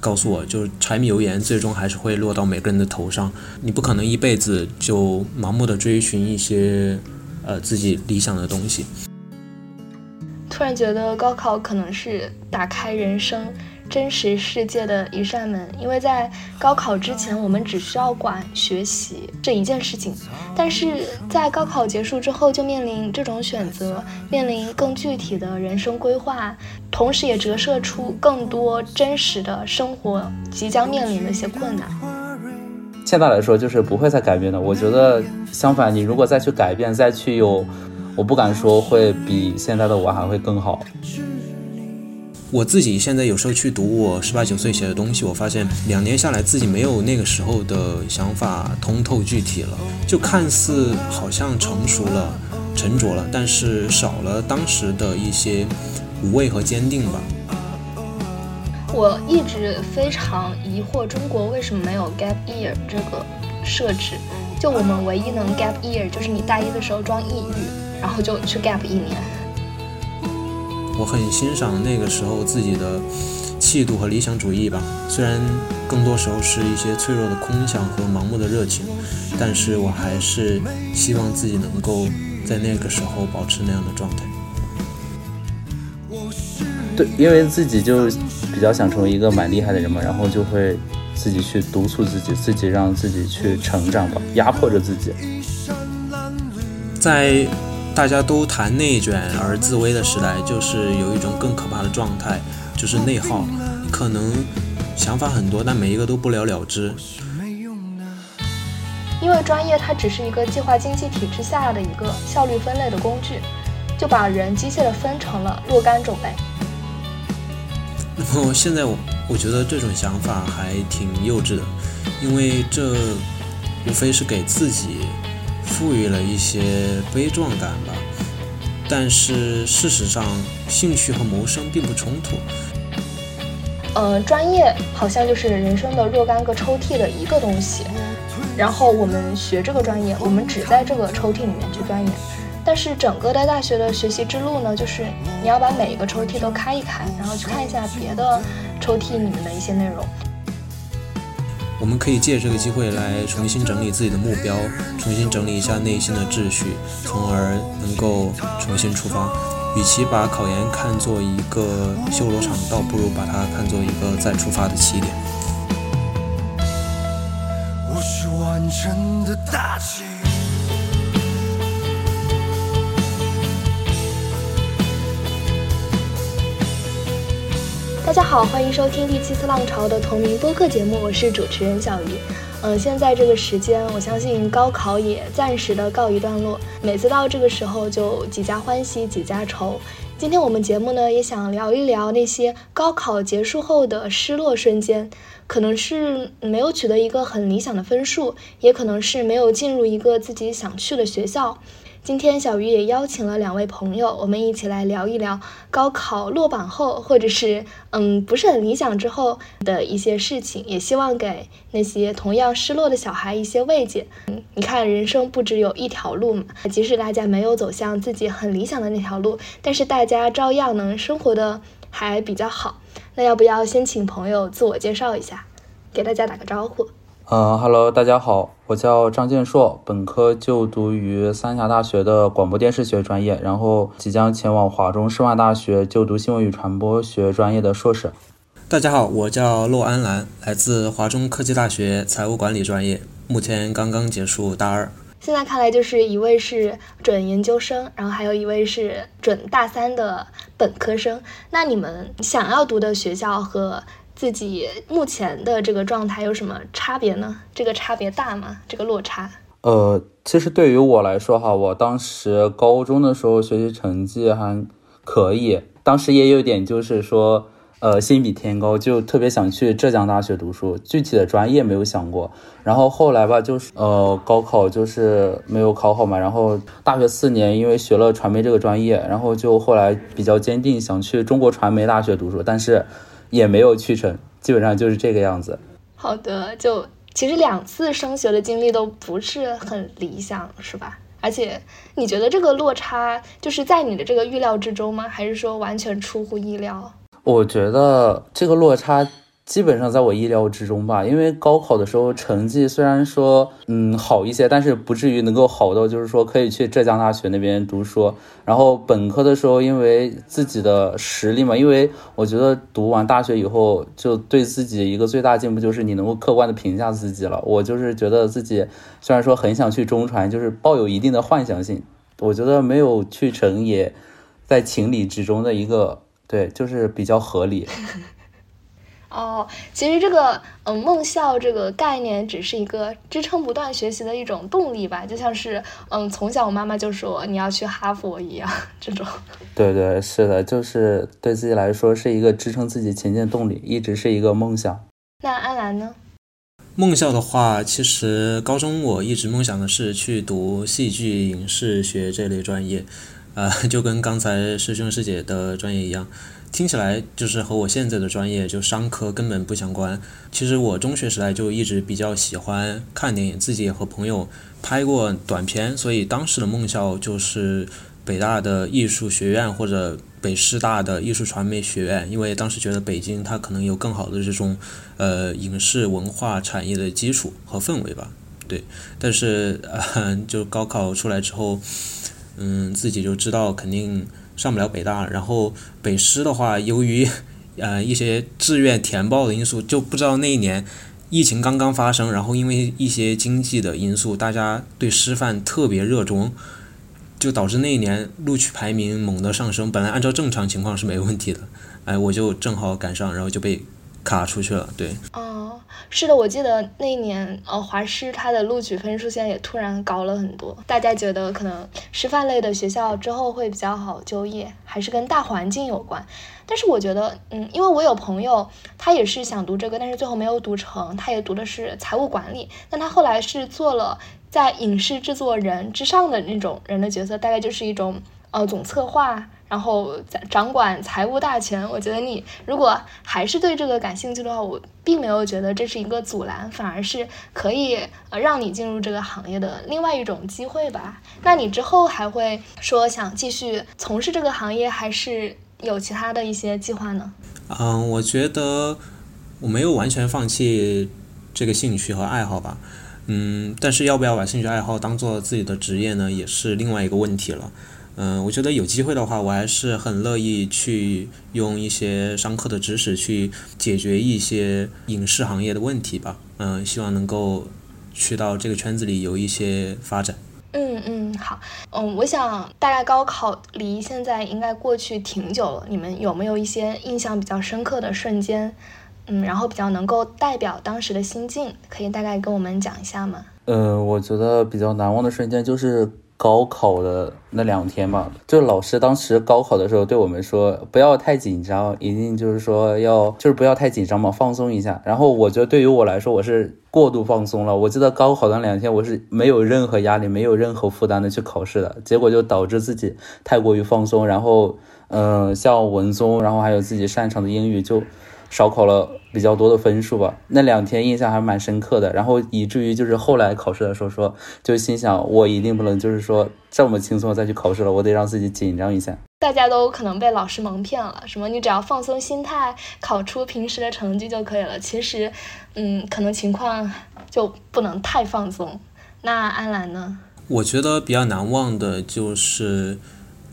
告诉我，就是柴米油盐最终还是会落到每个人的头上。你不可能一辈子就盲目的追寻一些呃自己理想的东西。突然觉得高考可能是打开人生。真实世界的一扇门，因为在高考之前，我们只需要管学习这一件事情，但是在高考结束之后，就面临这种选择，面临更具体的人生规划，同时也折射出更多真实的生活即将面临的一些困难。现在来说，就是不会再改变的。我觉得相反，你如果再去改变，再去有，我不敢说会比现在的我还会更好。我自己现在有时候去读我十八九岁写的东西，我发现两年下来自己没有那个时候的想法通透具体了，就看似好像成熟了、沉着了，但是少了当时的一些无畏和坚定吧。我一直非常疑惑，中国为什么没有 gap year 这个设置？就我们唯一能 gap year 就是你大一的时候装抑郁，然后就去 gap 一年。我很欣赏那个时候自己的气度和理想主义吧，虽然更多时候是一些脆弱的空想和盲目的热情，但是我还是希望自己能够在那个时候保持那样的状态。对，因为自己就比较想成为一个蛮厉害的人嘛，然后就会自己去督促自己，自己让自己去成长吧，压迫着自己。在。大家都谈内卷而自危的时代，就是有一种更可怕的状态，就是内耗。可能想法很多，但每一个都不了了之。因为专业它只是一个计划经济体制下的一个效率分类的工具，就把人机械的分成了若干种类。那么现在我我觉得这种想法还挺幼稚的，因为这无非是给自己。赋予了一些悲壮感吧，但是事实上，兴趣和谋生并不冲突。呃，专业好像就是人生的若干个抽屉的一个东西，然后我们学这个专业，我们只在这个抽屉里面去钻研。但是整个的大学的学习之路呢，就是你要把每一个抽屉都开一开，然后去看一下别的抽屉里面的一些内容。我们可以借这个机会来重新整理自己的目标，重新整理一下内心的秩序，从而能够重新出发。与其把考研看作一个修罗场，倒不如把它看作一个再出发的起点。我是完整的大大家好，欢迎收听第七次浪潮的同名播客节目，我是主持人小鱼。嗯，现在这个时间，我相信高考也暂时的告一段落。每次到这个时候，就几家欢喜几家愁。今天我们节目呢，也想聊一聊那些高考结束后的失落瞬间，可能是没有取得一个很理想的分数，也可能是没有进入一个自己想去的学校。今天小鱼也邀请了两位朋友，我们一起来聊一聊高考落榜后，或者是嗯不是很理想之后的一些事情，也希望给那些同样失落的小孩一些慰藉。嗯，你看人生不只有一条路嘛，即使大家没有走向自己很理想的那条路，但是大家照样能生活的还比较好。那要不要先请朋友自我介绍一下，给大家打个招呼？嗯哈喽，大家好，我叫张建硕，本科就读于三峡大学的广播电视学专业，然后即将前往华中师范大学就读新闻与传播学专业的硕士。大家好，我叫骆安澜，来自华中科技大学财务管理专业，目前刚刚结束大二。现在看来，就是一位是准研究生，然后还有一位是准大三的本科生。那你们想要读的学校和？自己目前的这个状态有什么差别呢？这个差别大吗？这个落差？呃，其实对于我来说哈，我当时高中的时候学习成绩还可以，当时也有点就是说，呃，心比天高，就特别想去浙江大学读书，具体的专业没有想过。然后后来吧，就是呃，高考就是没有考好嘛，然后大学四年因为学了传媒这个专业，然后就后来比较坚定想去中国传媒大学读书，但是。也没有去成，基本上就是这个样子。好的，就其实两次升学的经历都不是很理想，是吧？而且你觉得这个落差就是在你的这个预料之中吗？还是说完全出乎意料？我觉得这个落差基本上在我意料之中吧，因为高考的时候成绩虽然说嗯好一些，但是不至于能够好到就是说可以去浙江大学那边读书。然后本科的时候，因为自己的实力嘛，因为我觉得读完大学以后，就对自己一个最大进步就是你能够客观的评价自己了。我就是觉得自己虽然说很想去中传，就是抱有一定的幻想性，我觉得没有去成也在情理之中的一个对，就是比较合理。哦，其实这个嗯，梦校这个概念只是一个支撑不断学习的一种动力吧，就像是嗯，从小我妈妈就说你要去哈佛一样，这种。对对，是的，就是对自己来说是一个支撑自己前进的动力，一直是一个梦想。那安澜呢？梦校的话，其实高中我一直梦想的是去读戏剧影视学这类专业，呃，就跟刚才师兄师姐的专业一样。听起来就是和我现在的专业就商科根本不相关。其实我中学时代就一直比较喜欢看电影，自己也和朋友拍过短片，所以当时的梦校就是北大的艺术学院或者北师大的艺术传媒学院，因为当时觉得北京它可能有更好的这种呃影视文化产业的基础和氛围吧。对，但是呃就高考出来之后，嗯，自己就知道肯定。上不了北大，然后北师的话，由于 呃一些志愿填报的因素，就不知道那一年疫情刚刚发生，然后因为一些经济的因素，大家对师范特别热衷，就导致那一年录取排名猛地上升。本来按照正常情况是没问题的，哎，我就正好赶上，然后就被卡出去了。对。是的，我记得那一年，呃，华师它的录取分数线也突然高了很多。大家觉得可能师范类的学校之后会比较好就业，还是跟大环境有关？但是我觉得，嗯，因为我有朋友，他也是想读这个，但是最后没有读成，他也读的是财务管理，但他后来是做了在影视制作人之上的那种人的角色，大概就是一种呃总策划。然后掌管财务大权，我觉得你如果还是对这个感兴趣的话，我并没有觉得这是一个阻拦，反而是可以呃让你进入这个行业的另外一种机会吧。那你之后还会说想继续从事这个行业，还是有其他的一些计划呢？嗯，我觉得我没有完全放弃这个兴趣和爱好吧。嗯，但是要不要把兴趣爱好当做自己的职业呢，也是另外一个问题了。嗯，我觉得有机会的话，我还是很乐意去用一些商科的知识去解决一些影视行业的问题吧。嗯，希望能够去到这个圈子里有一些发展。嗯嗯，好。嗯，我想大概高考离现在应该过去挺久了，你们有没有一些印象比较深刻的瞬间？嗯，然后比较能够代表当时的心境，可以大概跟我们讲一下吗？呃，我觉得比较难忘的瞬间就是。高考的那两天吧，就老师当时高考的时候对我们说，不要太紧张，一定就是说要就是不要太紧张嘛，放松一下。然后我觉得对于我来说，我是过度放松了。我记得高考那两天，我是没有任何压力、没有任何负担的去考试的，结果就导致自己太过于放松，然后嗯，像文综，然后还有自己擅长的英语就。少考了比较多的分数吧，那两天印象还蛮深刻的，然后以至于就是后来考试的时候说，就心想我一定不能就是说这么轻松再去考试了，我得让自己紧张一下。大家都可能被老师蒙骗了，什么你只要放松心态，考出平时的成绩就可以了。其实，嗯，可能情况就不能太放松。那安澜呢？我觉得比较难忘的就是，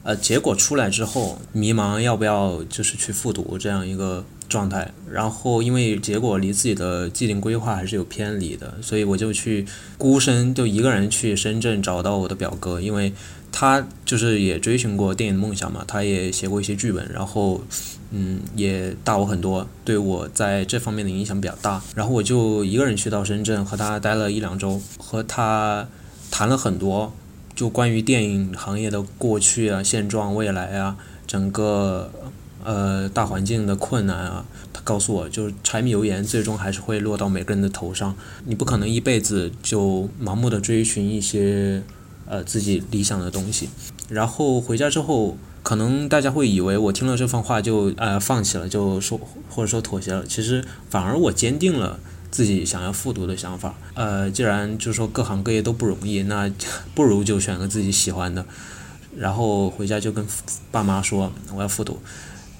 呃，结果出来之后迷茫要不要就是去复读这样一个。状态，然后因为结果离自己的既定规划还是有偏离的，所以我就去孤身就一个人去深圳找到我的表哥，因为他就是也追寻过电影梦想嘛，他也写过一些剧本，然后嗯也大我很多，对我在这方面的影响比较大。然后我就一个人去到深圳和他待了一两周，和他谈了很多，就关于电影行业的过去啊、现状、未来啊，整个。呃，大环境的困难啊，他告诉我，就是柴米油盐最终还是会落到每个人的头上。你不可能一辈子就盲目的追寻一些呃自己理想的东西。然后回家之后，可能大家会以为我听了这番话就呃放弃了，就说或者说妥协了。其实反而我坚定了自己想要复读的想法。呃，既然就是说各行各业都不容易，那 不如就选个自己喜欢的。然后回家就跟爸妈说我要复读。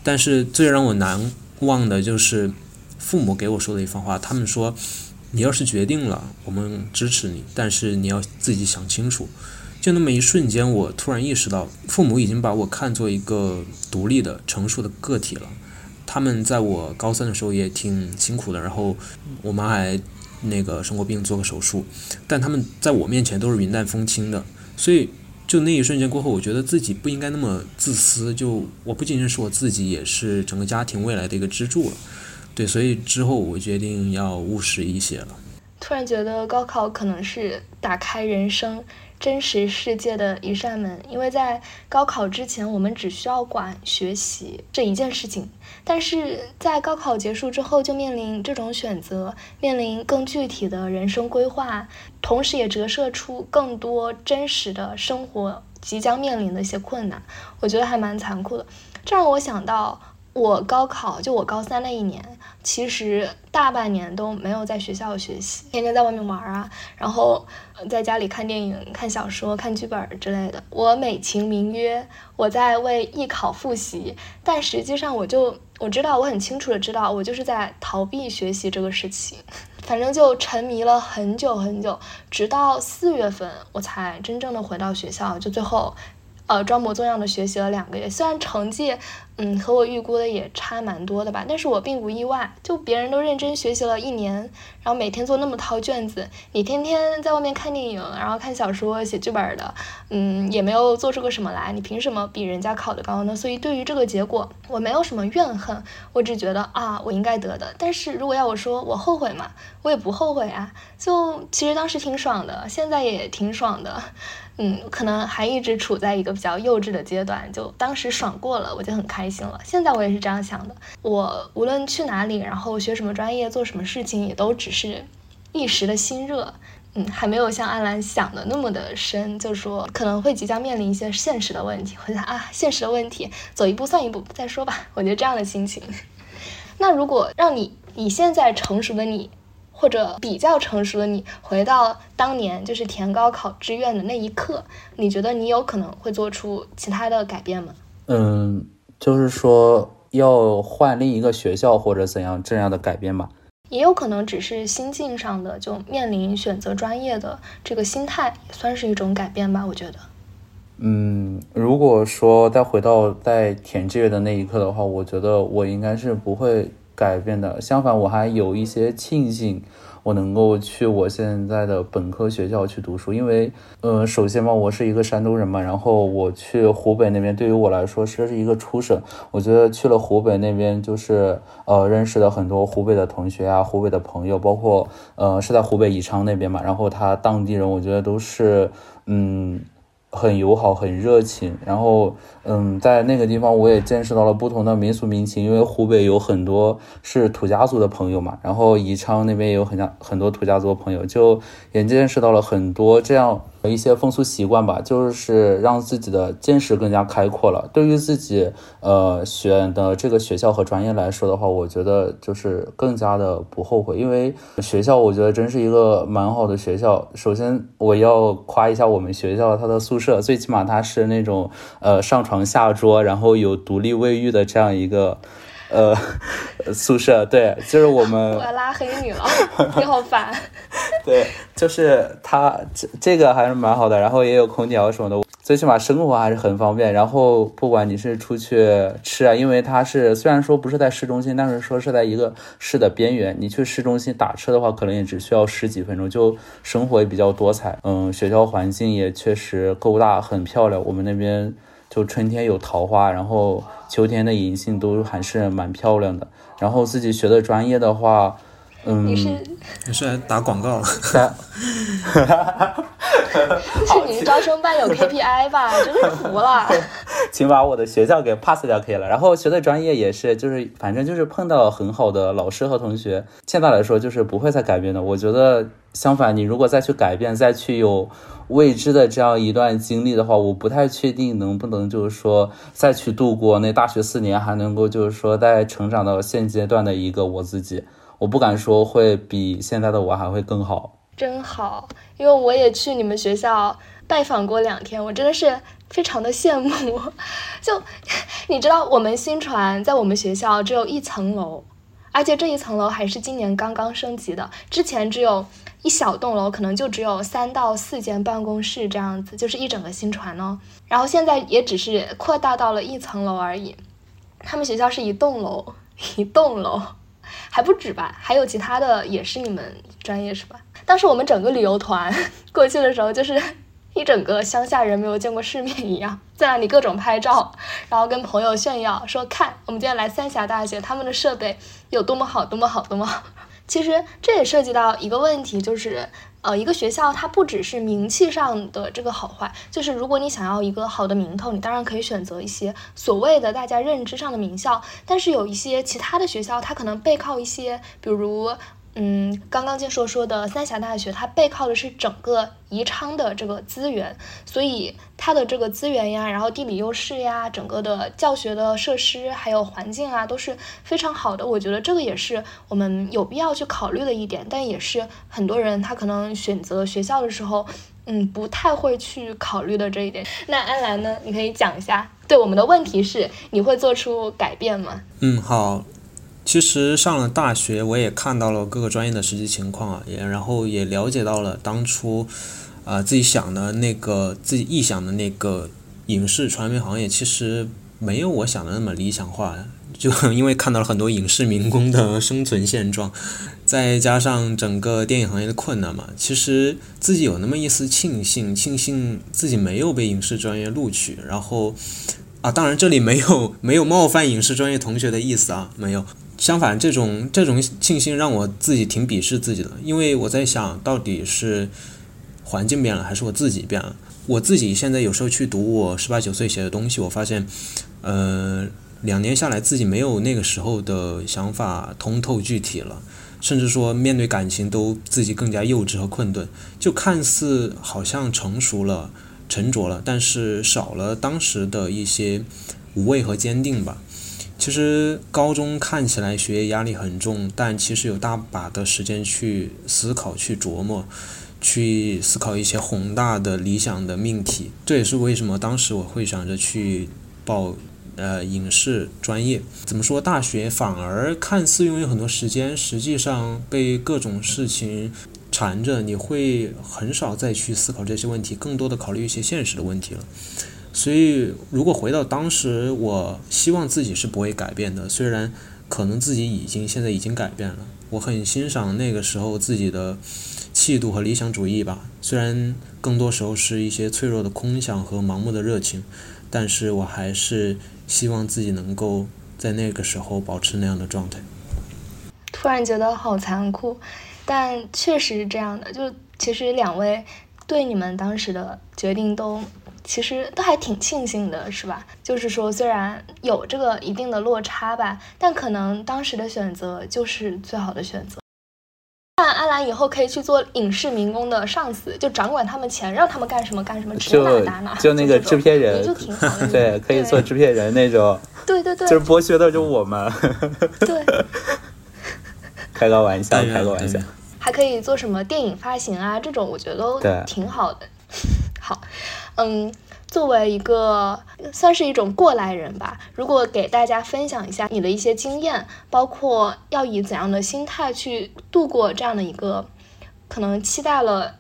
但是最让我难忘的就是父母给我说的一番话，他们说，你要是决定了，我们支持你，但是你要自己想清楚。就那么一瞬间，我突然意识到，父母已经把我看作一个独立的、成熟的个体了。他们在我高三的时候也挺辛苦的，然后我妈还那个生过病，做个手术，但他们在我面前都是云淡风轻的。所以，就那一瞬间过后，我觉得自己不应该那么自私。就我不仅仅是我自己，也是整个家庭未来的一个支柱了。对，所以之后我决定要务实一些了。突然觉得高考可能是打开人生。真实世界的一扇门，因为在高考之前，我们只需要管学习这一件事情，但是在高考结束之后，就面临这种选择，面临更具体的人生规划，同时也折射出更多真实的生活即将面临的一些困难，我觉得还蛮残酷的。这让我想到，我高考就我高三那一年，其实大半年都没有在学校学习，天天在外面玩啊，然后。在家里看电影、看小说、看剧本之类的，我美其名曰我在为艺考复习，但实际上我就我知道，我很清楚的知道，我就是在逃避学习这个事情。反正就沉迷了很久很久，直到四月份我才真正的回到学校，就最后。呃，装模作样的学习了两个月，虽然成绩，嗯，和我预估的也差蛮多的吧，但是我并不意外。就别人都认真学习了一年，然后每天做那么套卷子，你天天在外面看电影，然后看小说、写剧本的，嗯，也没有做出个什么来，你凭什么比人家考得高呢？所以对于这个结果，我没有什么怨恨，我只觉得啊，我应该得的。但是如果要我说我后悔嘛，我也不后悔啊，就其实当时挺爽的，现在也挺爽的。嗯，可能还一直处在一个比较幼稚的阶段，就当时爽过了，我就很开心了。现在我也是这样想的，我无论去哪里，然后学什么专业，做什么事情，也都只是一时的心热，嗯，还没有像安澜想的那么的深，就是说可能会即将面临一些现实的问题，或者啊，现实的问题，走一步算一步再说吧。我觉得这样的心情。那如果让你，你现在成熟的你。或者比较成熟的你，回到当年就是填高考志愿的那一刻，你觉得你有可能会做出其他的改变吗？嗯，就是说要换另一个学校或者怎样这样的改变吧。也有可能只是心境上的，就面临选择专业的这个心态，也算是一种改变吧。我觉得。嗯，如果说再回到在填志愿的那一刻的话，我觉得我应该是不会。改变的，相反，我还有一些庆幸，我能够去我现在的本科学校去读书，因为，呃，首先嘛，我是一个山东人嘛，然后我去湖北那边，对于我来说，这是一个初省，我觉得去了湖北那边，就是呃，认识了很多湖北的同学啊，湖北的朋友，包括呃，是在湖北宜昌那边嘛，然后他当地人，我觉得都是，嗯。很友好，很热情。然后，嗯，在那个地方我也见识到了不同的民俗民情，因为湖北有很多是土家族的朋友嘛，然后宜昌那边也有很多很多土家族的朋友，就也见识到了很多这样。一些风俗习惯吧，就是让自己的见识更加开阔了。对于自己呃选的这个学校和专业来说的话，我觉得就是更加的不后悔，因为学校我觉得真是一个蛮好的学校。首先我要夸一下我们学校它的宿舍，最起码它是那种呃上床下桌，然后有独立卫浴的这样一个。呃，宿舍对，就是我们。我要拉黑你了，你好烦。对，就是他这这个还是蛮好的，然后也有空调什么的，最起码生活还是很方便。然后不管你是出去吃啊，因为它是虽然说不是在市中心，但是说是在一个市的边缘，你去市中心打车的话，可能也只需要十几分钟，就生活也比较多彩。嗯，学校环境也确实够大，很漂亮。我们那边。就春天有桃花，然后秋天的银杏都还是蛮漂亮的。然后自己学的专业的话，嗯，你是你是打广告了？哈哈哈哈是你们招生办有 KPI 吧？真是服了。请把我的学校给 pass 掉可以了。然后学的专业也是，就是反正就是碰到很好的老师和同学，现在来说就是不会再改变的。我觉得相反，你如果再去改变，再去有。未知的这样一段经历的话，我不太确定能不能就是说再去度过那大学四年，还能够就是说在成长到现阶段的一个我自己，我不敢说会比现在的我还会更好。真好，因为我也去你们学校拜访过两天，我真的是非常的羡慕。就你知道，我们新传在我们学校只有一层楼。而且这一层楼还是今年刚刚升级的，之前只有一小栋楼，可能就只有三到四间办公室这样子，就是一整个新传哦。然后现在也只是扩大到了一层楼而已。他们学校是一栋楼，一栋楼还不止吧？还有其他的也是你们专业是吧？当时我们整个旅游团过去的时候，就是一整个乡下人没有见过世面一样，在那里各种拍照，然后跟朋友炫耀说：“看，我们今天来三峡大学，他们的设备有多么好，多么好，多么好。”其实这也涉及到一个问题，就是呃，一个学校它不只是名气上的这个好坏，就是如果你想要一个好的名头，你当然可以选择一些所谓的大家认知上的名校，但是有一些其他的学校，它可能背靠一些，比如。嗯，刚刚就说说的三峡大学，它背靠的是整个宜昌的这个资源，所以它的这个资源呀，然后地理优势呀，整个的教学的设施还有环境啊，都是非常好的。我觉得这个也是我们有必要去考虑的一点，但也是很多人他可能选择学校的时候，嗯，不太会去考虑的这一点。那安兰呢？你可以讲一下，对我们的问题是，你会做出改变吗？嗯，好。其实上了大学，我也看到了各个专业的实际情况啊，也然后也了解到了当初，啊自己想的那个自己臆想的那个影视传媒行业，其实没有我想的那么理想化。就因为看到了很多影视民工的生存现状，再加上整个电影行业的困难嘛，其实自己有那么一丝庆幸，庆幸自己没有被影视专业录取。然后啊，当然这里没有没有冒犯影视专业同学的意思啊，没有。相反，这种这种庆幸让我自己挺鄙视自己的，因为我在想到底是环境变了，还是我自己变了。我自己现在有时候去读我十八九岁写的东西，我发现，呃，两年下来自己没有那个时候的想法通透具体了，甚至说面对感情都自己更加幼稚和困顿，就看似好像成熟了、沉着了，但是少了当时的一些无畏和坚定吧。其实高中看起来学业压力很重，但其实有大把的时间去思考、去琢磨、去思考一些宏大的理想的命题。这也是为什么当时我会想着去报呃影视专业。怎么说？大学反而看似拥有很多时间，实际上被各种事情缠着，你会很少再去思考这些问题，更多的考虑一些现实的问题了。所以，如果回到当时，我希望自己是不会改变的。虽然可能自己已经现在已经改变了，我很欣赏那个时候自己的气度和理想主义吧。虽然更多时候是一些脆弱的空想和盲目的热情，但是我还是希望自己能够在那个时候保持那样的状态。突然觉得好残酷，但确实是这样的。就其实两位对你们当时的决定都。其实都还挺庆幸的，是吧？就是说，虽然有这个一定的落差吧，但可能当时的选择就是最好的选择。看阿兰以后可以去做影视民工的上司，就掌管他们钱，让他们干什么干什么，指哪打哪。就那个制片人，就挺好的。对，可以做制片人那种。对对对。就是剥削的就我们。对。开个玩笑，开个玩笑。还可以做什么电影发行啊？这种我觉得都挺好的。好。嗯，作为一个算是一种过来人吧，如果给大家分享一下你的一些经验，包括要以怎样的心态去度过这样的一个可能期待了。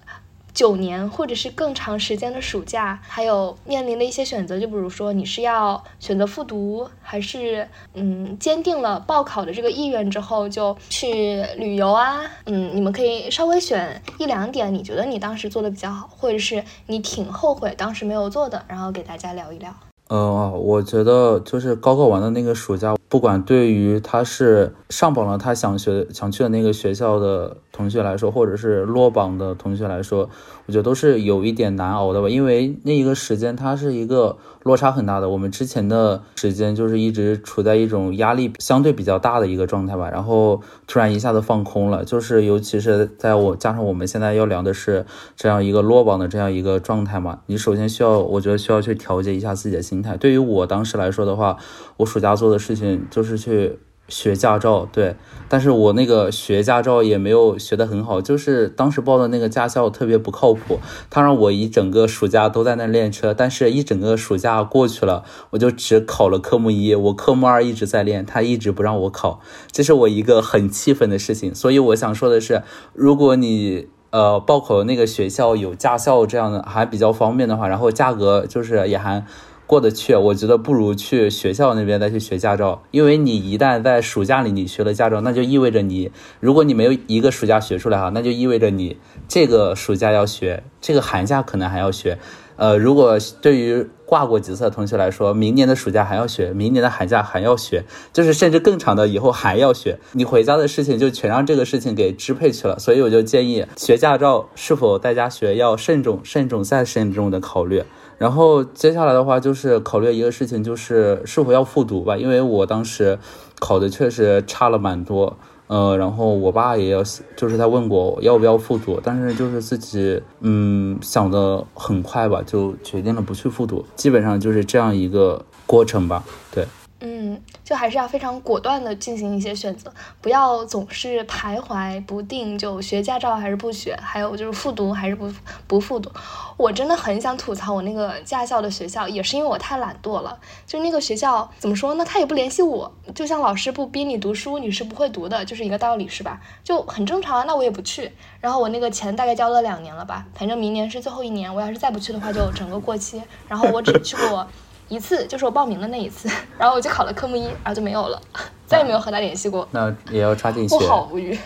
九年或者是更长时间的暑假，还有面临的一些选择，就比如说你是要选择复读，还是嗯坚定了报考的这个意愿之后就去旅游啊？嗯，你们可以稍微选一两点，你觉得你当时做的比较好，或者是你挺后悔当时没有做的，然后给大家聊一聊。呃，我觉得就是高考完的那个暑假，不管对于他是上榜了他想学想去的那个学校的。同学来说，或者是落榜的同学来说，我觉得都是有一点难熬的吧，因为那一个时间它是一个落差很大的。我们之前的时间就是一直处在一种压力相对比较大的一个状态吧，然后突然一下子放空了，就是尤其是在我加上我们现在要聊的是这样一个落榜的这样一个状态嘛，你首先需要，我觉得需要去调节一下自己的心态。对于我当时来说的话，我暑假做的事情就是去。学驾照，对，但是我那个学驾照也没有学得很好，就是当时报的那个驾校特别不靠谱，他让我一整个暑假都在那练车，但是一整个暑假过去了，我就只考了科目一，我科目二一直在练，他一直不让我考，这是我一个很气愤的事情。所以我想说的是，如果你呃报考的那个学校有驾校这样的还比较方便的话，然后价格就是也还。过得去，我觉得不如去学校那边再去学驾照，因为你一旦在暑假里你学了驾照，那就意味着你，如果你没有一个暑假学出来哈，那就意味着你这个暑假要学，这个寒假可能还要学，呃，如果对于挂过几次的同学来说，明年的暑假还要学，明年的寒假还要学，就是甚至更长的以后还要学，你回家的事情就全让这个事情给支配去了，所以我就建议学驾照是否在家学要慎重、慎重再慎重的考虑。然后接下来的话就是考虑一个事情，就是是否要复读吧，因为我当时考的确实差了蛮多，呃，然后我爸也要，就是他问过我要不要复读，但是就是自己嗯想的很快吧，就决定了不去复读，基本上就是这样一个过程吧，对。嗯，就还是要非常果断的进行一些选择，不要总是徘徊不定，就学驾照还是不学，还有就是复读还是不不复读。我真的很想吐槽我那个驾校的学校，也是因为我太懒惰了。就那个学校怎么说呢？他也不联系我，就像老师不逼你读书，你是不会读的，就是一个道理，是吧？就很正常啊。那我也不去。然后我那个钱大概交了两年了吧，反正明年是最后一年，我要是再不去的话，就整个过期。然后我只去过。一次就是我报名的那一次，然后我就考了科目一，然后就没有了，再也没有和他联系过。那也要抓紧学。我好无语，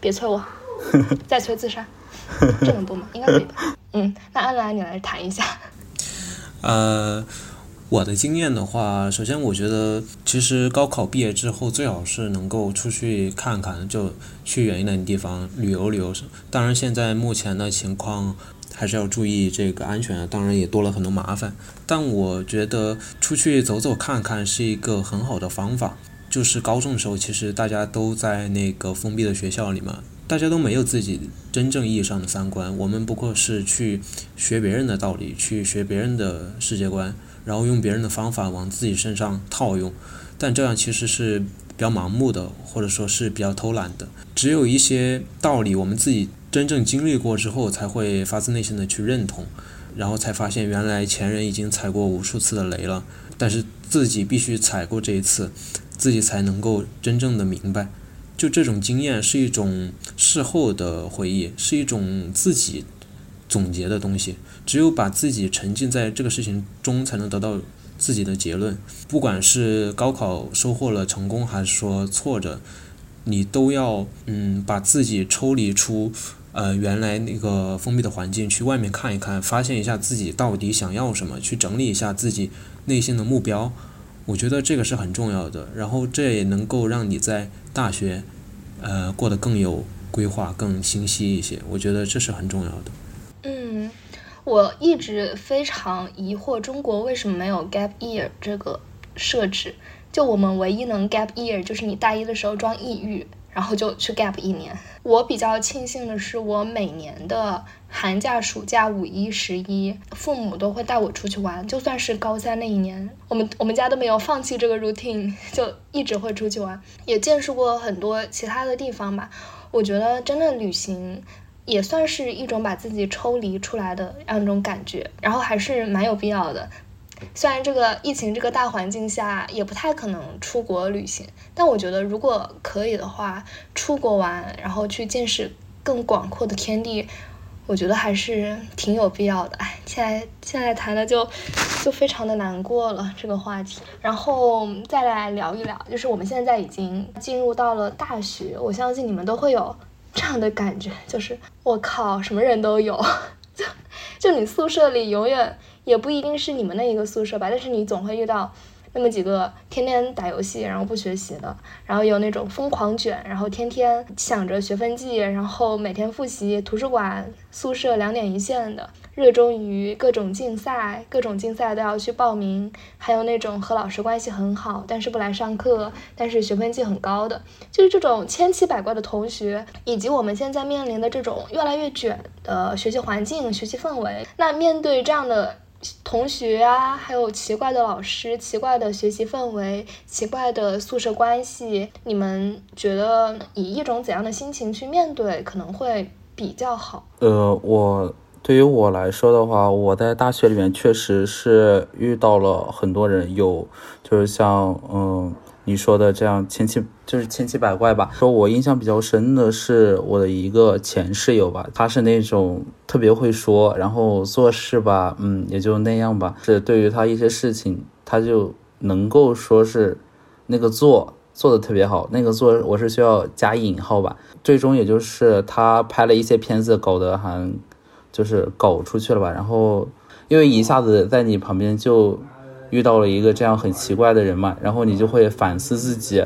别催我，再催自杀。这能不吗？应该可以。嗯，那安兰你来谈一下。呃，我的经验的话，首先我觉得其实高考毕业之后最好是能够出去看看，就去远一点的地方旅游旅游。当然，现在目前的情况。还是要注意这个安全啊，当然也多了很多麻烦。但我觉得出去走走看看是一个很好的方法。就是高中的时候，其实大家都在那个封闭的学校里嘛，大家都没有自己真正意义上的三观。我们不过是去学别人的道理，去学别人的世界观，然后用别人的方法往自己身上套用。但这样其实是比较盲目的，或者说是比较偷懒的。只有一些道理，我们自己。真正经历过之后，才会发自内心的去认同，然后才发现原来前人已经踩过无数次的雷了，但是自己必须踩过这一次，自己才能够真正的明白。就这种经验是一种事后的回忆，是一种自己总结的东西。只有把自己沉浸在这个事情中，才能得到自己的结论。不管是高考收获了成功，还是说挫折，你都要嗯把自己抽离出。呃，原来那个封闭的环境，去外面看一看，发现一下自己到底想要什么，去整理一下自己内心的目标，我觉得这个是很重要的。然后这也能够让你在大学，呃，过得更有规划、更清晰一些。我觉得这是很重要的。嗯，我一直非常疑惑，中国为什么没有 gap year 这个设置？就我们唯一能 gap year，就是你大一的时候装抑郁。然后就去 gap 一年。我比较庆幸的是，我每年的寒假、暑假、五一、十一，父母都会带我出去玩。就算是高三那一年，我们我们家都没有放弃这个 routine，就一直会出去玩，也见识过很多其他的地方吧。我觉得真的旅行也算是一种把自己抽离出来的那种感觉，然后还是蛮有必要的。虽然这个疫情这个大环境下也不太可能出国旅行，但我觉得如果可以的话，出国玩，然后去见识更广阔的天地，我觉得还是挺有必要的。哎，现在现在谈的就就非常的难过了这个话题，然后再来聊一聊，就是我们现在已经进入到了大学，我相信你们都会有这样的感觉，就是我靠，什么人都有，就就你宿舍里永远。也不一定是你们那一个宿舍吧，但是你总会遇到那么几个天天打游戏然后不学习的，然后有那种疯狂卷，然后天天想着学分记，然后每天复习，图书馆、宿舍两点一线的。热衷于各种竞赛，各种竞赛都要去报名，还有那种和老师关系很好，但是不来上课，但是学分绩很高的，就是这种千奇百怪的同学，以及我们现在面临的这种越来越卷的学习环境、学习氛围。那面对这样的同学啊，还有奇怪的老师、奇怪的学习氛围、奇怪的宿舍关系，你们觉得以一种怎样的心情去面对可能会比较好？呃，我对于我来说的话，我在大学里面确实是遇到了很多人，有就是像嗯。你说的这样千奇就是千奇百怪吧。说我印象比较深的是我的一个前室友吧，他是那种特别会说，然后做事吧，嗯，也就那样吧。是对于他一些事情，他就能够说是那个做做的特别好，那个做我是需要加引号吧。最终也就是他拍了一些片子，搞得还就是搞出去了吧。然后因为一下子在你旁边就。遇到了一个这样很奇怪的人嘛，然后你就会反思自己。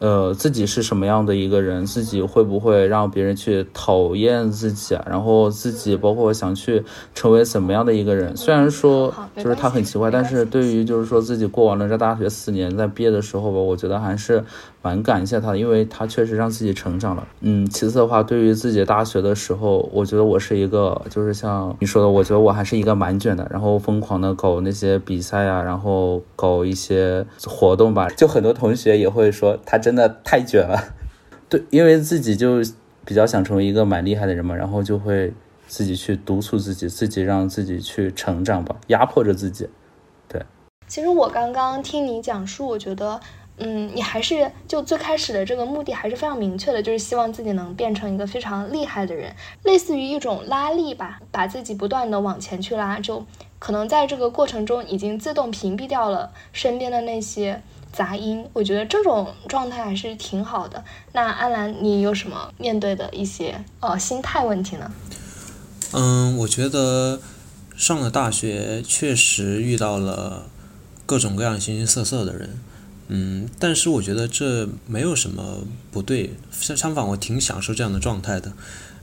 呃，自己是什么样的一个人？自己会不会让别人去讨厌自己？然后自己包括想去成为怎么样的一个人？虽然说就是他很奇怪，但是对于就是说自己过完了这大学四年，在毕业的时候吧，我觉得还是蛮感谢他的，因为他确实让自己成长了。嗯，其次的话，对于自己大学的时候，我觉得我是一个就是像你说的，我觉得我还是一个蛮卷的，然后疯狂的搞那些比赛啊，然后搞一些活动吧。就很多同学也会说他。真的太卷了，对，因为自己就比较想成为一个蛮厉害的人嘛，然后就会自己去督促自己，自己让自己去成长吧，压迫着自己。对，其实我刚刚听你讲述，我觉得，嗯，你还是就最开始的这个目的还是非常明确的，就是希望自己能变成一个非常厉害的人，类似于一种拉力吧，把自己不断的往前去拉，就可能在这个过程中已经自动屏蔽掉了身边的那些。杂音，我觉得这种状态还是挺好的。那安兰，你有什么面对的一些呃心态问题呢？嗯，我觉得上了大学确实遇到了各种各样形形色色的人，嗯，但是我觉得这没有什么不对，相相反，我挺享受这样的状态的。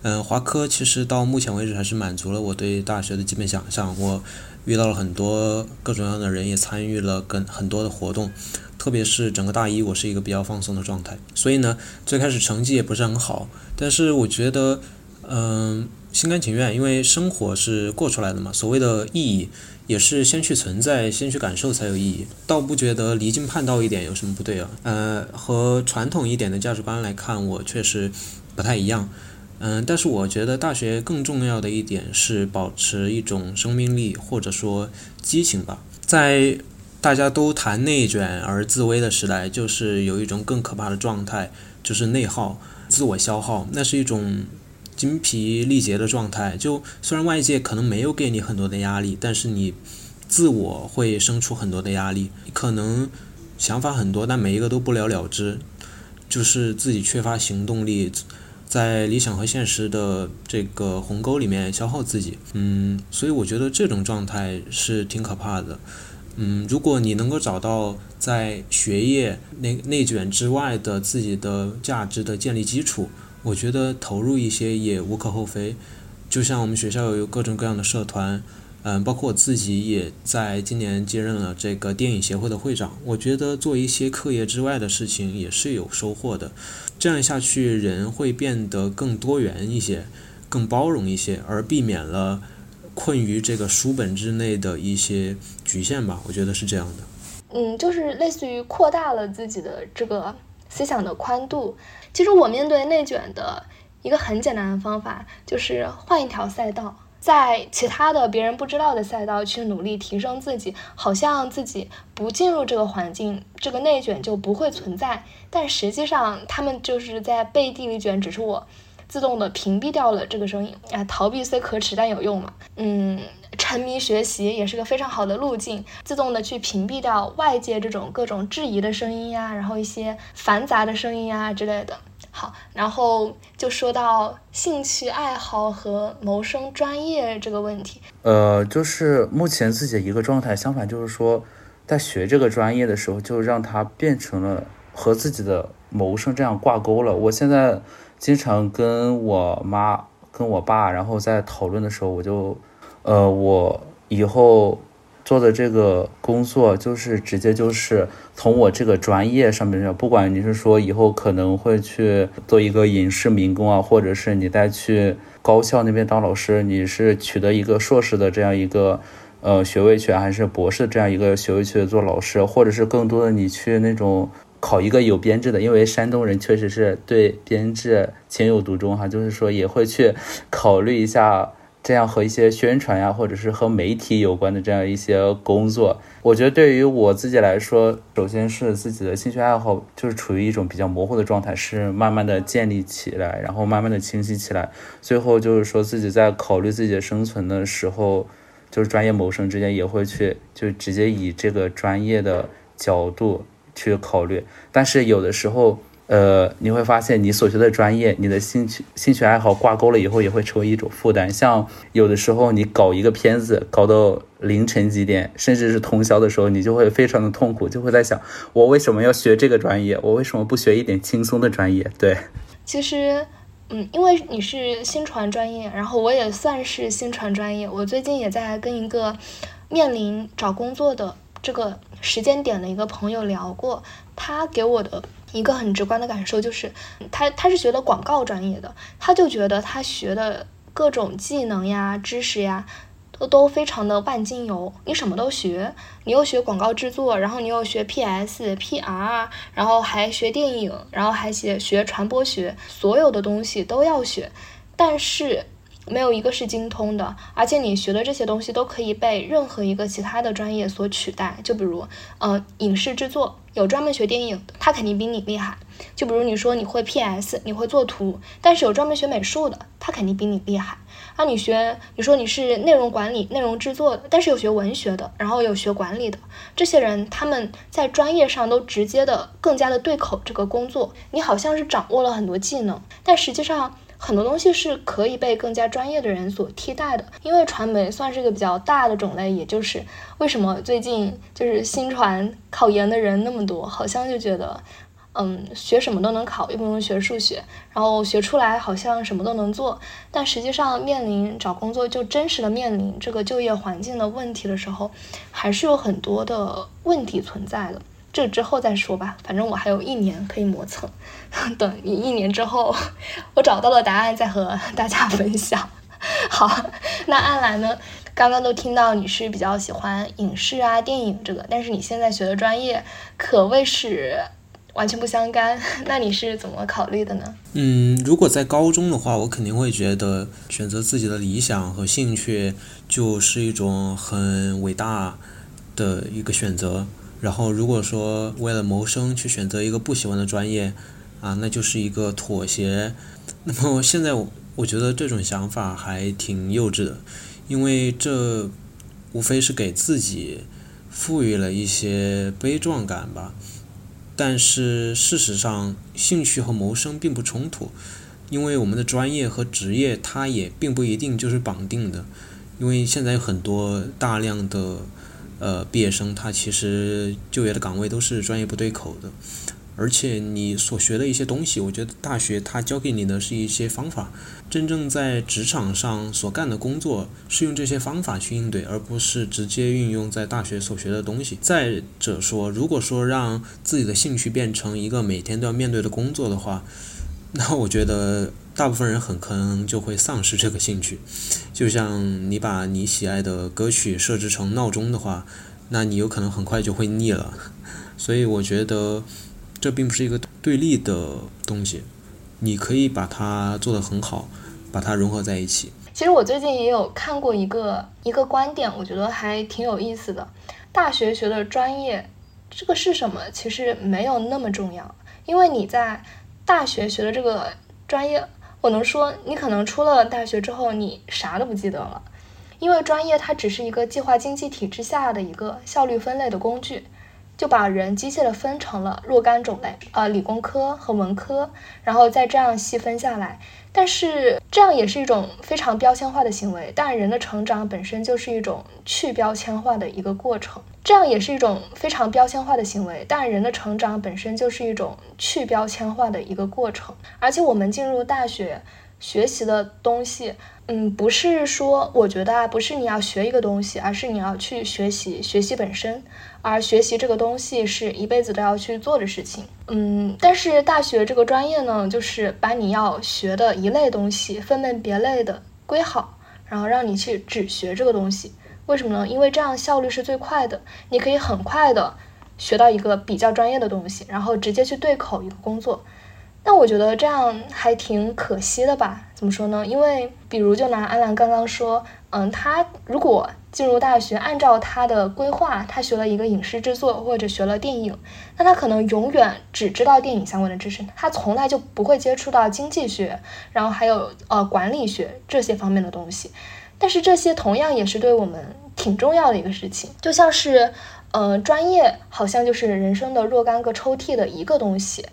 嗯，华科其实到目前为止还是满足了我对大学的基本想象。我遇到了很多各种各样的人，也参与了跟很多的活动。特别是整个大一，我是一个比较放松的状态，所以呢，最开始成绩也不是很好，但是我觉得，嗯，心甘情愿，因为生活是过出来的嘛。所谓的意义，也是先去存在，先去感受才有意义。倒不觉得离经叛道一点有什么不对啊。呃，和传统一点的价值观来看，我确实不太一样。嗯，但是我觉得大学更重要的一点是保持一种生命力或者说激情吧，在。大家都谈内卷而自危的时代，就是有一种更可怕的状态，就是内耗、自我消耗，那是一种精疲力竭的状态。就虽然外界可能没有给你很多的压力，但是你自我会生出很多的压力。可能想法很多，但每一个都不了了之，就是自己缺乏行动力，在理想和现实的这个鸿沟里面消耗自己。嗯，所以我觉得这种状态是挺可怕的。嗯，如果你能够找到在学业内内卷之外的自己的价值的建立基础，我觉得投入一些也无可厚非。就像我们学校有各种各样的社团，嗯，包括我自己也在今年接任了这个电影协会的会长。我觉得做一些课业之外的事情也是有收获的。这样下去，人会变得更多元一些，更包容一些，而避免了。困于这个书本之内的一些局限吧，我觉得是这样的。嗯，就是类似于扩大了自己的这个思想的宽度。其实我面对内卷的一个很简单的方法，就是换一条赛道，在其他的别人不知道的赛道去努力提升自己，好像自己不进入这个环境，这个内卷就不会存在。但实际上，他们就是在背地里卷，只是我。自动的屏蔽掉了这个声音啊，逃避虽可耻但有用嘛。嗯，沉迷学习也是个非常好的路径，自动的去屏蔽掉外界这种各种质疑的声音呀，然后一些繁杂的声音呀之类的。好，然后就说到兴趣爱好和谋生专业这个问题。呃，就是目前自己的一个状态，相反就是说，在学这个专业的时候，就让它变成了和自己的谋生这样挂钩了。我现在。经常跟我妈、跟我爸，然后在讨论的时候，我就，呃，我以后做的这个工作，就是直接就是从我这个专业上面，不管你是说以后可能会去做一个影视民工啊，或者是你再去高校那边当老师，你是取得一个硕士的这样一个呃学位去，还是博士这样一个学位去做老师，或者是更多的你去那种考一个有编制的，因为山东人确实是对编制情有独钟哈，就是说也会去考虑一下。这样和一些宣传呀，或者是和媒体有关的这样一些工作，我觉得对于我自己来说，首先是自己的兴趣爱好就是处于一种比较模糊的状态，是慢慢的建立起来，然后慢慢的清晰起来，最后就是说自己在考虑自己的生存的时候，就是专业谋生之间也会去就直接以这个专业的角度去考虑，但是有的时候。呃，你会发现你所学的专业，你的兴趣兴趣爱好挂钩了以后，也会成为一种负担。像有的时候你搞一个片子，搞到凌晨几点，甚至是通宵的时候，你就会非常的痛苦，就会在想，我为什么要学这个专业？我为什么不学一点轻松的专业？对，其实，嗯，因为你是新传专业，然后我也算是新传专业，我最近也在跟一个面临找工作的这个时间点的一个朋友聊过，他给我的。一个很直观的感受就是，他他是学的广告专业的，他就觉得他学的各种技能呀、知识呀，都都非常的万金油。你什么都学，你又学广告制作，然后你又学 PS、PR，然后还学电影，然后还学学传播学，所有的东西都要学，但是。没有一个是精通的，而且你学的这些东西都可以被任何一个其他的专业所取代。就比如，呃，影视制作有专门学电影的，他肯定比你厉害。就比如你说你会 PS，你会做图，但是有专门学美术的，他肯定比你厉害。啊，你学，你说你是内容管理、内容制作的，但是有学文学的，然后有学管理的，这些人他们在专业上都直接的更加的对口这个工作。你好像是掌握了很多技能，但实际上。很多东西是可以被更加专业的人所替代的，因为传媒算是一个比较大的种类，也就是为什么最近就是新传考研的人那么多，好像就觉得，嗯，学什么都能考，又不用学数学，然后学出来好像什么都能做，但实际上面临找工作就真实的面临这个就业环境的问题的时候，还是有很多的问题存在的。这之后再说吧，反正我还有一年可以磨蹭，等一一年之后，我找到了答案再和大家分享。好，那安澜呢？刚刚都听到你是比较喜欢影视啊、电影这个，但是你现在学的专业可谓是完全不相干。那你是怎么考虑的呢？嗯，如果在高中的话，我肯定会觉得选择自己的理想和兴趣就是一种很伟大的一个选择。然后，如果说为了谋生去选择一个不喜欢的专业，啊，那就是一个妥协。那么现在我我觉得这种想法还挺幼稚的，因为这无非是给自己赋予了一些悲壮感吧。但是事实上，兴趣和谋生并不冲突，因为我们的专业和职业它也并不一定就是绑定的，因为现在有很多大量的。呃，毕业生他其实就业的岗位都是专业不对口的，而且你所学的一些东西，我觉得大学它教给你的是一些方法，真正在职场上所干的工作是用这些方法去应对，而不是直接运用在大学所学的东西。再者说，如果说让自己的兴趣变成一个每天都要面对的工作的话，那我觉得。大部分人很可能就会丧失这个兴趣，就像你把你喜爱的歌曲设置成闹钟的话，那你有可能很快就会腻了。所以我觉得这并不是一个对立的东西，你可以把它做得很好，把它融合在一起。其实我最近也有看过一个一个观点，我觉得还挺有意思的。大学学的专业，这个是什么？其实没有那么重要，因为你在大学学的这个专业。我能说，你可能出了大学之后，你啥都不记得了，因为专业它只是一个计划经济体制下的一个效率分类的工具，就把人机械的分成了若干种类，呃，理工科和文科，然后再这样细分下来。但是这样也是一种非常标签化的行为，但人的成长本身就是一种去标签化的一个过程。这样也是一种非常标签化的行为，但人的成长本身就是一种去标签化的一个过程。而且我们进入大学学习的东西，嗯，不是说我觉得啊，不是你要学一个东西，而是你要去学习学习本身。而学习这个东西是一辈子都要去做的事情。嗯，但是大学这个专业呢，就是把你要学的一类东西分门别类的归好，然后让你去只学这个东西。为什么呢？因为这样效率是最快的，你可以很快的学到一个比较专业的东西，然后直接去对口一个工作。但我觉得这样还挺可惜的吧？怎么说呢？因为比如就拿安澜刚刚说，嗯，他如果进入大学，按照他的规划，他学了一个影视制作或者学了电影，那他可能永远只知道电影相关的知识，他从来就不会接触到经济学，然后还有呃管理学这些方面的东西。但是这些同样也是对我们挺重要的一个事情，就像是，呃，专业好像就是人生的若干个抽屉的一个东西。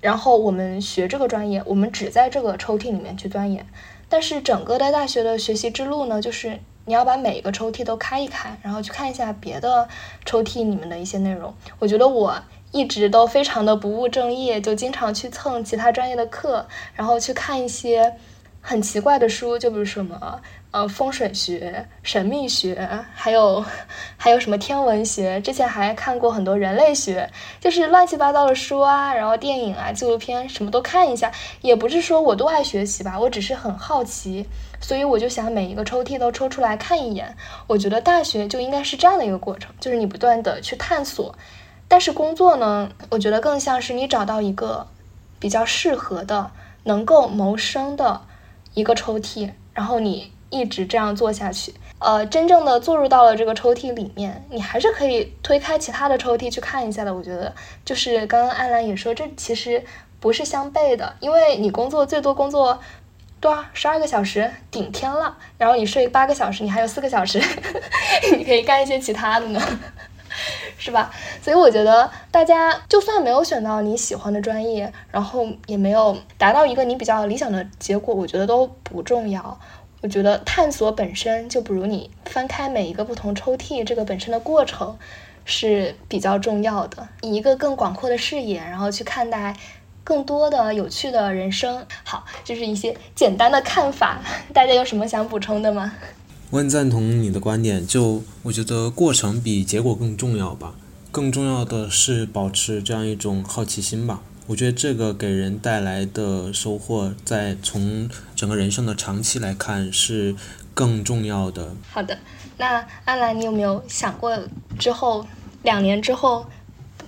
然后我们学这个专业，我们只在这个抽屉里面去钻研。但是整个的大学的学习之路呢，就是你要把每一个抽屉都开一开，然后去看一下别的抽屉里面的一些内容。我觉得我一直都非常的不务正业，就经常去蹭其他专业的课，然后去看一些很奇怪的书，就比如什么。呃，风水学、神秘学，还有还有什么天文学？之前还看过很多人类学，就是乱七八糟的书啊，然后电影啊、纪录片什么都看一下。也不是说我都爱学习吧，我只是很好奇，所以我就想每一个抽屉都抽出来看一眼。我觉得大学就应该是这样的一个过程，就是你不断的去探索。但是工作呢，我觉得更像是你找到一个比较适合的、能够谋生的一个抽屉，然后你。一直这样做下去，呃，真正的坐入到了这个抽屉里面，你还是可以推开其他的抽屉去看一下的。我觉得，就是刚刚安澜也说，这其实不是相悖的，因为你工作最多工作多少十二个小时顶天了，然后你睡八个小时，你还有四个小时，你可以干一些其他的呢，是吧？所以我觉得大家就算没有选到你喜欢的专业，然后也没有达到一个你比较理想的结果，我觉得都不重要。我觉得探索本身就不如你翻开每一个不同抽屉这个本身的过程是比较重要的，以一个更广阔的视野，然后去看待更多的有趣的人生。好，这是一些简单的看法，大家有什么想补充的吗？我很赞同你的观点，就我觉得过程比结果更重要吧，更重要的是保持这样一种好奇心吧。我觉得这个给人带来的收获，在从整个人生的长期来看是更重要的。好的，那安兰，你有没有想过之后两年之后、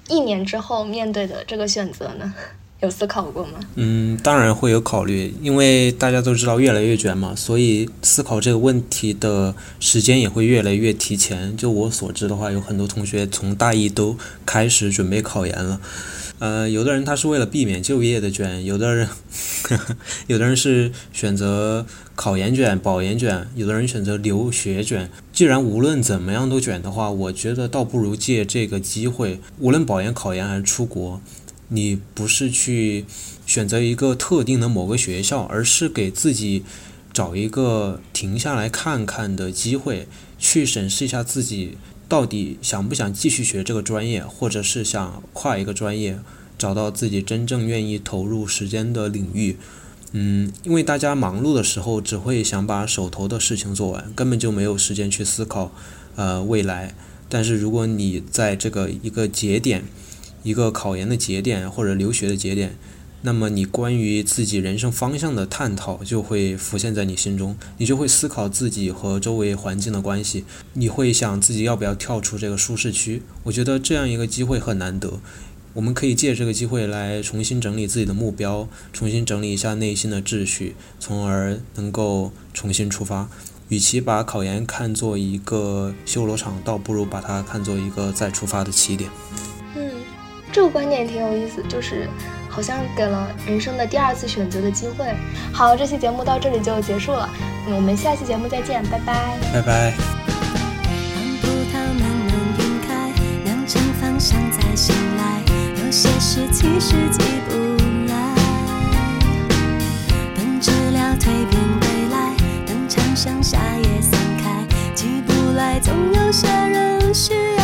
一年之后面对的这个选择呢？有思考过吗？嗯，当然会有考虑，因为大家都知道越来越卷嘛，所以思考这个问题的时间也会越来越提前。就我所知的话，有很多同学从大一都开始准备考研了。呃，有的人他是为了避免就业的卷，有的人，有的人是选择考研卷、保研卷，有的人选择留学卷。既然无论怎么样都卷的话，我觉得倒不如借这个机会，无论保研、考研还是出国，你不是去选择一个特定的某个学校，而是给自己找一个停下来看看的机会，去审视一下自己。到底想不想继续学这个专业，或者是想跨一个专业，找到自己真正愿意投入时间的领域？嗯，因为大家忙碌的时候只会想把手头的事情做完，根本就没有时间去思考，呃，未来。但是如果你在这个一个节点，一个考研的节点或者留学的节点，那么你关于自己人生方向的探讨就会浮现在你心中，你就会思考自己和周围环境的关系，你会想自己要不要跳出这个舒适区。我觉得这样一个机会很难得，我们可以借这个机会来重新整理自己的目标，重新整理一下内心的秩序，从而能够重新出发。与其把考研看作一个修罗场，倒不如把它看作一个再出发的起点。嗯，这个观点挺有意思，就是。好像给了人生的第二次选择的机会。好，这期节目到这里就结束了，我们下期节目再见，拜拜，拜拜。些事记不来，等蜕变来，等夏夜散开，记不来，总有些人需要。